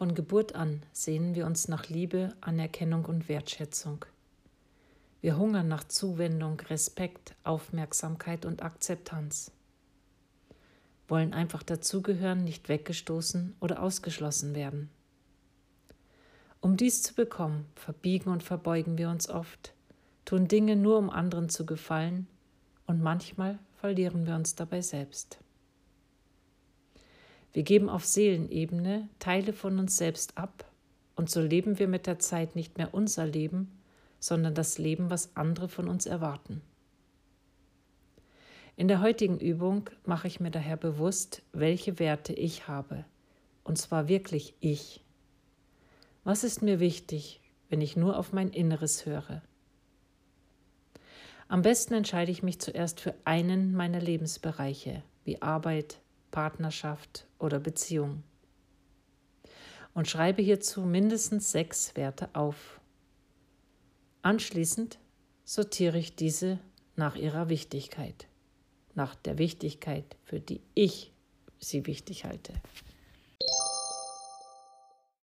Von Geburt an sehnen wir uns nach Liebe, Anerkennung und Wertschätzung. Wir hungern nach Zuwendung, Respekt, Aufmerksamkeit und Akzeptanz. Wollen einfach dazugehören, nicht weggestoßen oder ausgeschlossen werden. Um dies zu bekommen, verbiegen und verbeugen wir uns oft, tun Dinge nur, um anderen zu gefallen, und manchmal verlieren wir uns dabei selbst. Wir geben auf Seelenebene Teile von uns selbst ab und so leben wir mit der Zeit nicht mehr unser Leben, sondern das Leben, was andere von uns erwarten. In der heutigen Übung mache ich mir daher bewusst, welche Werte ich habe, und zwar wirklich ich. Was ist mir wichtig, wenn ich nur auf mein Inneres höre? Am besten entscheide ich mich zuerst für einen meiner Lebensbereiche, wie Arbeit, Partnerschaft oder Beziehung. Und schreibe hierzu mindestens sechs Werte auf. Anschließend sortiere ich diese nach ihrer Wichtigkeit, nach der Wichtigkeit, für die ich sie wichtig halte.